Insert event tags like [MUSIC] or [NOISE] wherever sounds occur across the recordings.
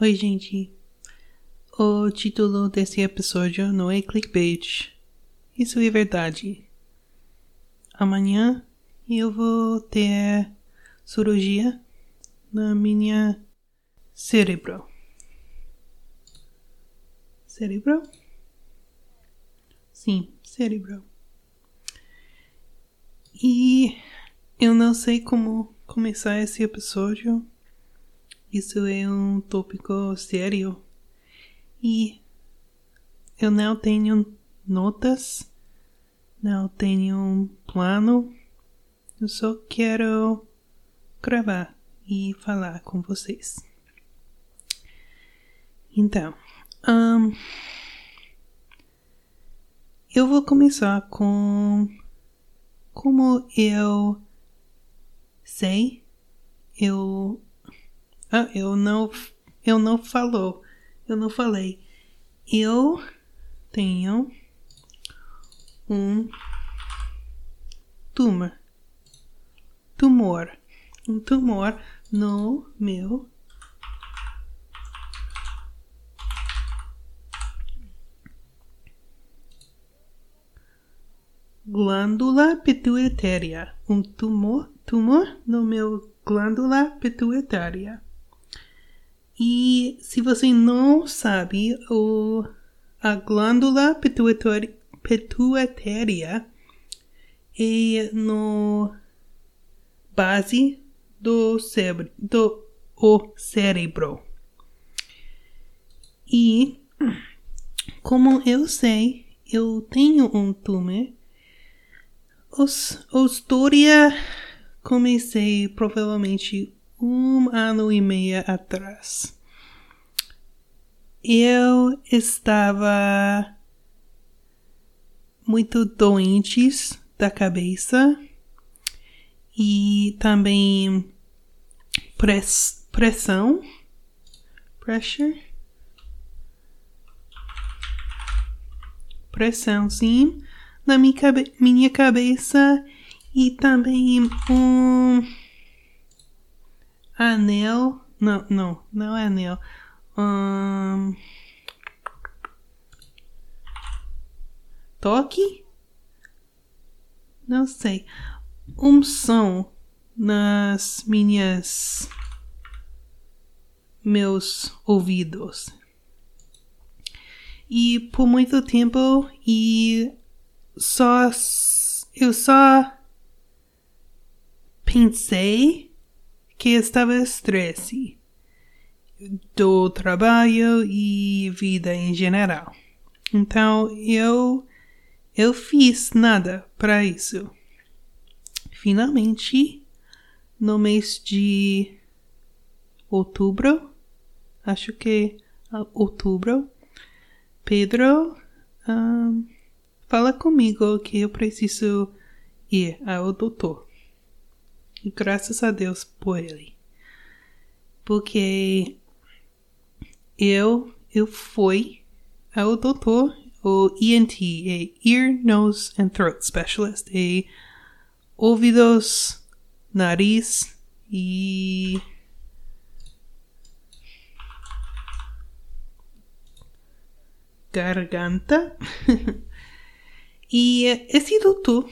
Oi, gente. O título desse episódio não é clickbait. Isso é verdade. Amanhã eu vou ter cirurgia na minha cérebro. Cérebro? Sim, cérebro. E eu não sei como começar esse episódio. Isso é um tópico sério. E eu não tenho notas, não tenho um plano. Eu só quero gravar e falar com vocês. Então, um, eu vou começar com como eu sei, eu ah, eu não, eu não falou, eu não falei. Eu tenho um tumor, tumor, um tumor no meu glândula pituitária, um tumor, tumor no meu glândula pituitária. E se você não sabe, o, a glândula pituitária, é no base do cérebro, do o cérebro. E como eu sei, eu tenho um tumor. Os, a história comecei provavelmente um ano e meio atrás. Eu estava muito doente da cabeça e também press, pressão, pressure, pressão, sim, na minha, cabe minha cabeça e também um Anel. Não, não, não é anel. Um... Toque? Não sei. Um som nas minhas. meus ouvidos. E por muito tempo e só eu só pensei que estava estresse do trabalho e vida em geral. Então eu eu fiz nada para isso. Finalmente, no mês de outubro, acho que uh, outubro, Pedro um, fala comigo que eu preciso ir ao doutor. E graças a Deus por ele. Porque eu, eu fui ao doutor, o ENT, é Ear, Nose and Throat Specialist, é ouvidos, nariz e garganta. [LAUGHS] e esse doutor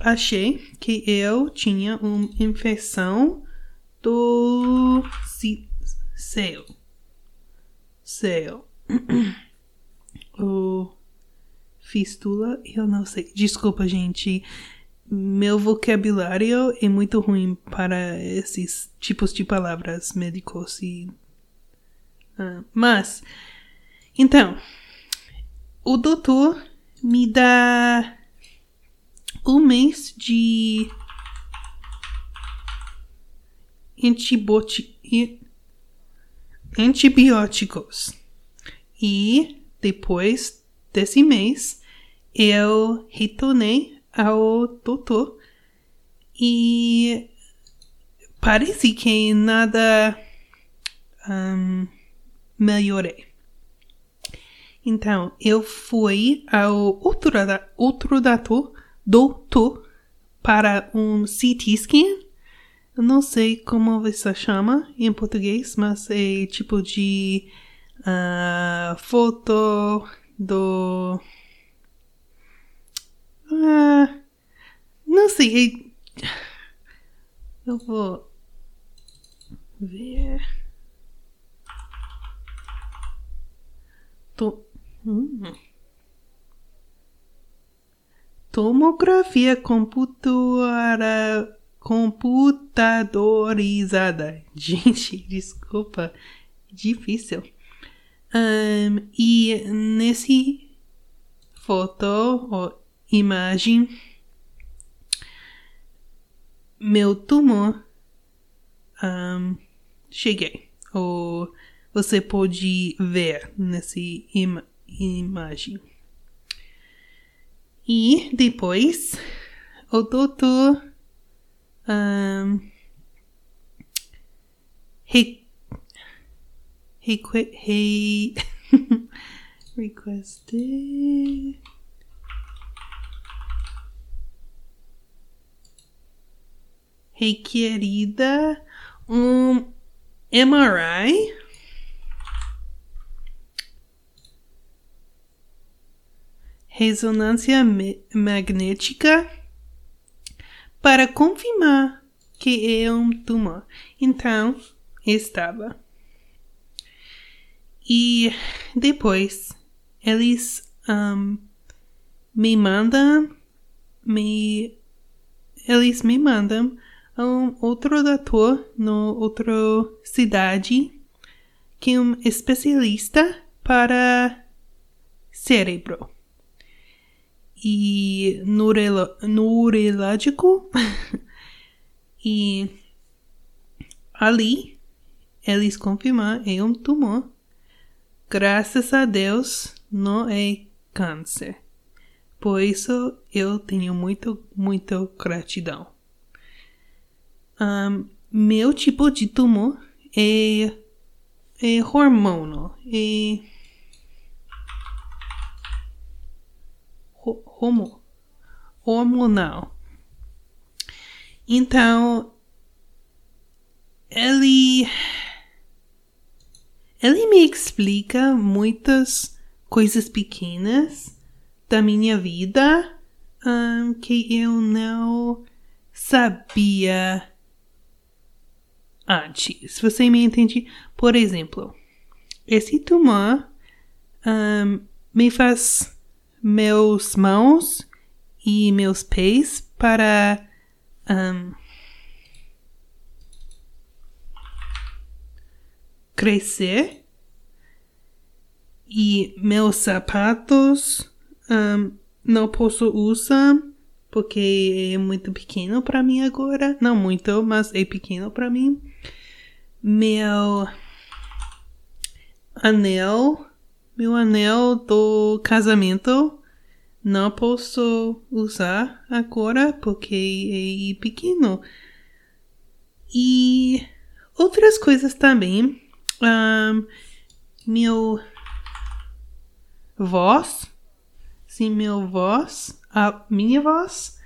achei que eu tinha uma infecção do céu. Céu. [CLEARS THROAT] o fistula, eu não sei. Desculpa, gente. Meu vocabulário é muito ruim para esses tipos de palavras médicos e. Uh, mas, então, o doutor me dá mês de antibióticos. E depois desse mês, eu retornei ao doutor e parece que nada um, melhorei. Então, eu fui ao outro, outro doutor doutor para um CT scan não sei como você chama em português, mas é tipo de uh, foto do. Uh, não sei. É... Eu vou ver. To... Hum. Tomografia computadora computadorizada. [LAUGHS] Gente, desculpa, difícil. Um, e nesse foto ou imagem, meu tumor um, cheguei. Ou você pode ver nessa im imagem. E depois o doutor um, he quit, he requested. Requerida um MRI ressonância magnética para confirmar que é um tumor. Então, estava. E depois eles um, me mandam, me, eles me mandam um outro doutor no outra cidade que é um especialista para cérebro e neurológico. [LAUGHS] e ali eles confirmaram é um tumor. Graças a Deus não é câncer. Por isso eu tenho muito, muito gratidão. Um, meu tipo de tumor é, é hormônio. É homo, hormonal. Então, ele ele me explica muitas coisas pequenas da minha vida um, que eu não sabia antes. Você me entende? Por exemplo, esse tumor um, me faz meus mãos e meus pés para um, crescer e meus sapatos um, não posso usar porque é muito pequeno para mim agora. Não muito, mas é pequeno para mim. Meu anel meu anel do casamento não posso usar agora porque é pequeno. E outras coisas também. Um, meu voz, sim, meu voz, a minha voz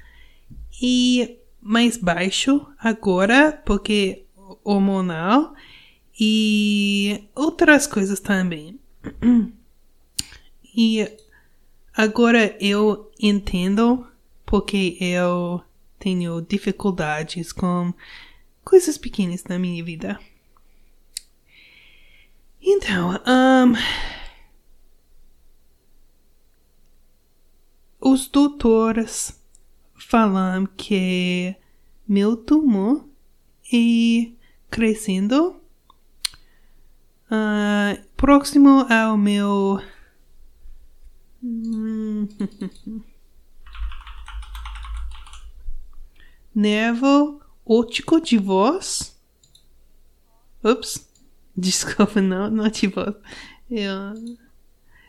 e mais baixo agora porque hormonal e outras coisas também. [CLEARS THROAT] E agora eu entendo porque eu tenho dificuldades com coisas pequenas na minha vida. Então, um, os doutores falam que meu tumor é crescendo uh, próximo ao meu Nervo óptico de voz. Ups. [LAUGHS] Desculpa, não, não de voz. Eu...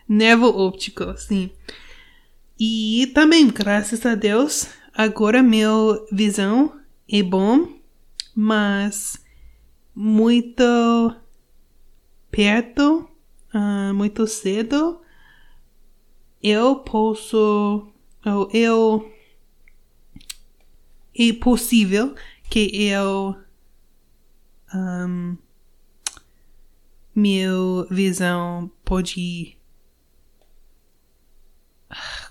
Nervo óptico, sim. E também, graças a Deus, agora meu visão é bom, mas muito perto, uh, muito cedo, eu posso, ou eu, é possível que eu um, minha visão pode.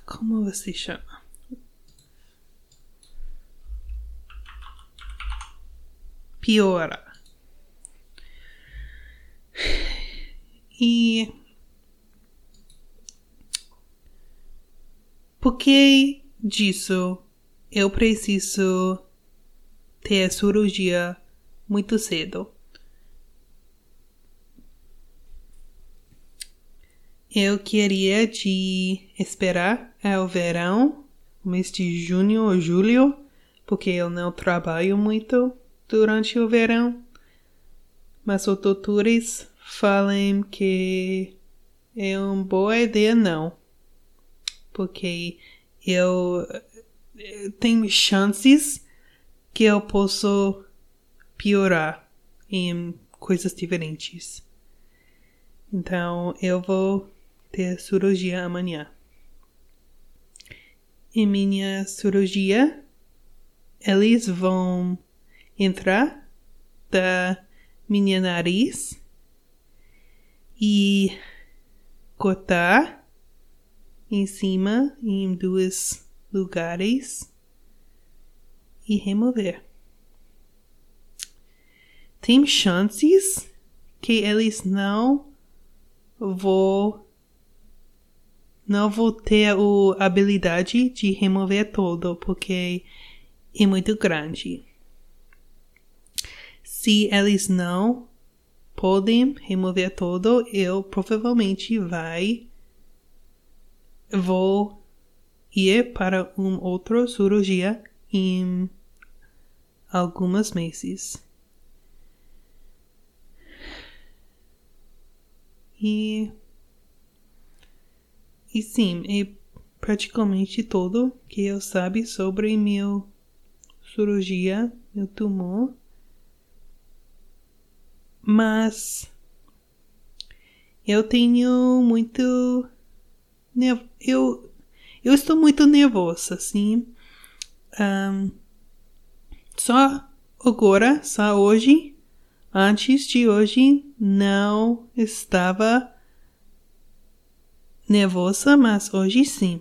Como você chama? Piora. E. Por que disso eu preciso ter cirurgia muito cedo? Eu queria de esperar ao verão, mês de junho ou julho, porque eu não trabalho muito durante o verão. Mas os doutores falam que é uma boa ideia não. Porque eu tenho chances que eu posso piorar em coisas diferentes. Então eu vou ter cirurgia amanhã. Em minha cirurgia, eles vão entrar da minha nariz e cortar em cima em dois lugares e remover. Tem chances que eles não vão não vou ter a habilidade de remover todo, porque é muito grande. Se eles não podem remover todo, eu provavelmente vai vou ir para um outro cirurgia em alguns meses. E e sim, é praticamente tudo que eu sabe sobre meu cirurgia, meu tumor. Mas eu tenho muito eu eu estou muito nervosa, assim. Um, só agora, só hoje, antes de hoje, não estava nervosa, mas hoje sim.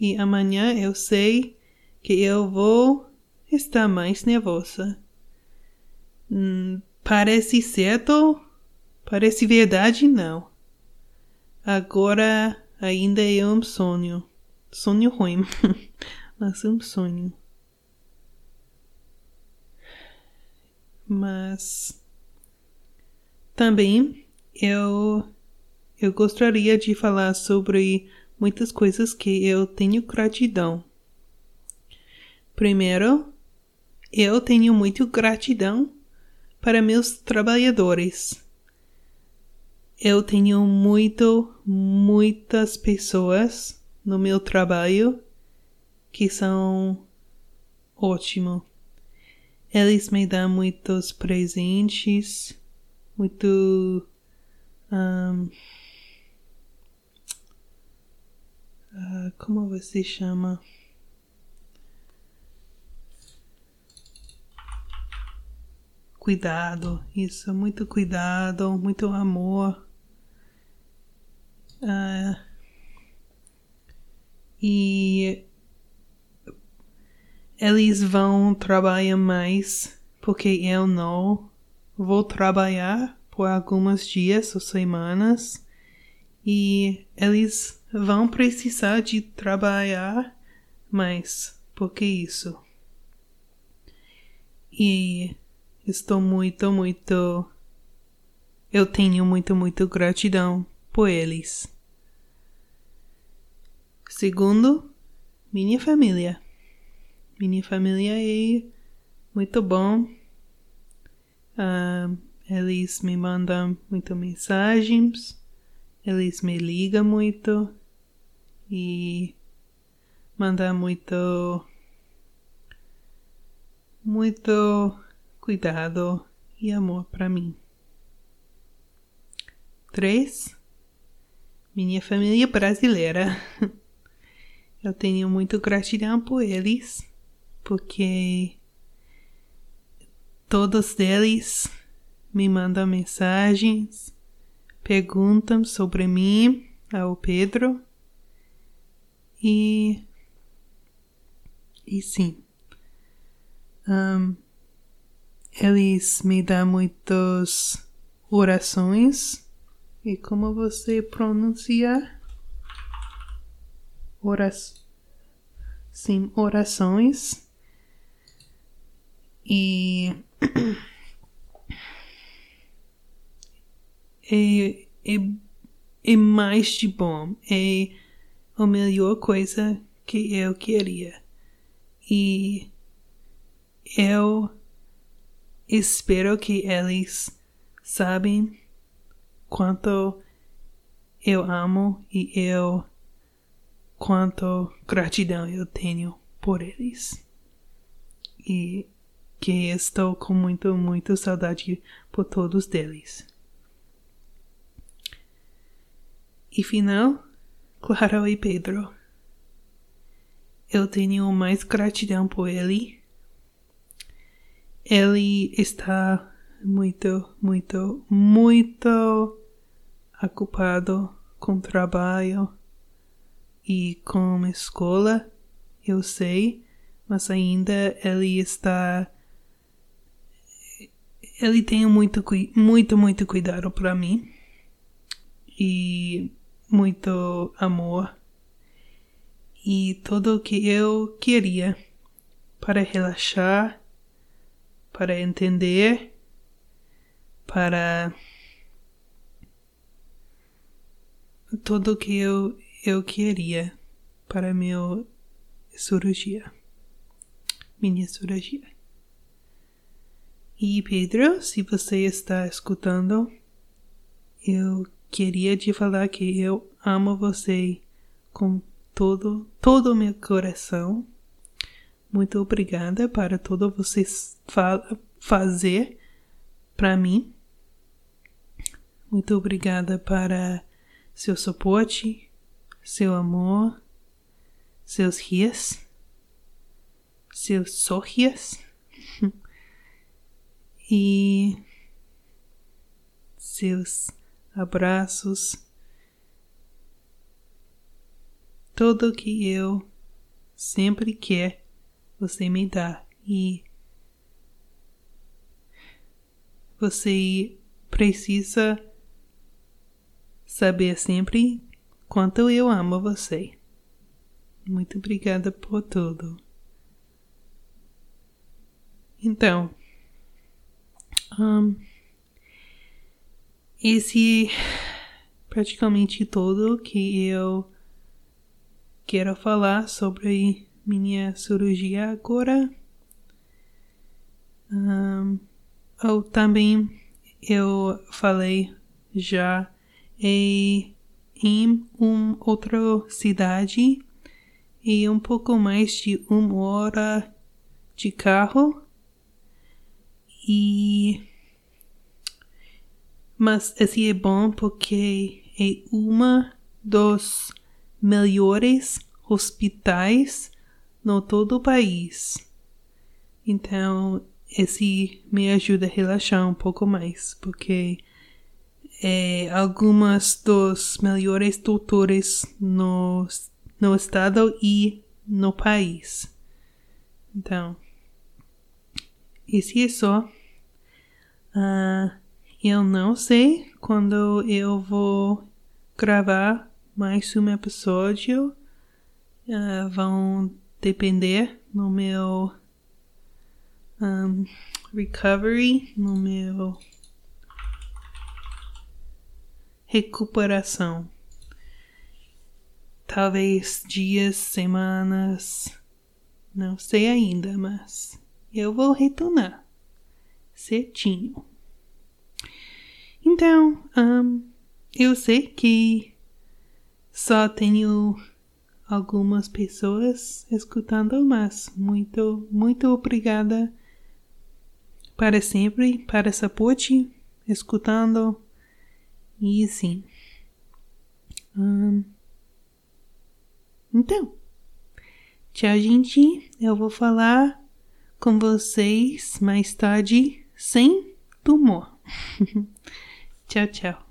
E amanhã eu sei que eu vou estar mais nervosa. Hum, parece certo? Parece verdade? Não. Agora ainda é um sonho. Sonho ruim, [LAUGHS] mas um sonho. Mas também eu eu gostaria de falar sobre muitas coisas que eu tenho gratidão. Primeiro, eu tenho muito gratidão para meus trabalhadores. Eu tenho muito, muitas pessoas no meu trabalho que são ótimo. Eles me dão muitos presentes, muito um, Uh, como você chama? Cuidado, isso, muito cuidado, muito amor. Uh, e eles vão trabalhar mais porque eu não vou trabalhar por alguns dias ou semanas e eles vão precisar de trabalhar mais. Por que isso? E estou muito, muito. Eu tenho muito, muito gratidão por eles. Segundo, minha família. Minha família é muito bom. Uh, eles me mandam muitas mensagens. Eles me ligam muito e mandar muito muito cuidado e amor para mim. Três, minha família brasileira. [LAUGHS] Eu tenho muito gratidão por eles, porque todos eles me mandam mensagens, perguntam sobre mim ao Pedro. E. E sim. Um, eles me dão muitas orações. E como você pronuncia? Oras, sim, orações. E [CLEARS THROAT] é, é, é mais de bom. É a melhor coisa que eu queria. E eu espero que eles sabem quanto eu amo e eu quanto gratidão eu tenho por eles. E que estou com muito, muito saudade por todos deles. E final, Clara e Pedro. Eu tenho mais gratidão por ele. Ele está muito, muito, muito ocupado com trabalho e com escola, eu sei, mas ainda ele está ele tem muito, muito, muito cuidado para mim e muito amor e tudo o que eu queria para relaxar, para entender, para tudo o que eu, eu queria para meu cirurgia, minha cirurgia. E Pedro, se você está escutando, eu queria te falar que eu amo você com todo, todo o meu coração. Muito obrigada para tudo você fa fazer para mim. Muito obrigada para seu suporte, seu amor, seus rios, seus sorrisos [LAUGHS] e seus abraços, tudo que eu sempre quer você me dá. E você precisa saber sempre quanto eu amo você. Muito obrigada por tudo. Então, um, esse praticamente todo que eu quero falar sobre minha cirurgia agora. Um, ou também eu falei já em uma outra cidade e um pouco mais de uma hora de carro e mas esse é bom porque é uma dos melhores hospitais no todo o país. Então, esse me ajuda a relaxar um pouco mais, porque é algumas dos melhores doutores no, no estado e no país. Então, esse é só. Uh, eu não sei quando eu vou gravar mais um episódio. Uh, vão depender no meu um, recovery, no meu recuperação. Talvez dias, semanas, não sei ainda, mas eu vou retornar certinho. Então, um, eu sei que só tenho algumas pessoas escutando, mas muito, muito obrigada para sempre, para suporte, escutando e sim. Um, então, tchau, gente. Eu vou falar com vocês mais tarde sem tumor. [LAUGHS] tchau, tchau.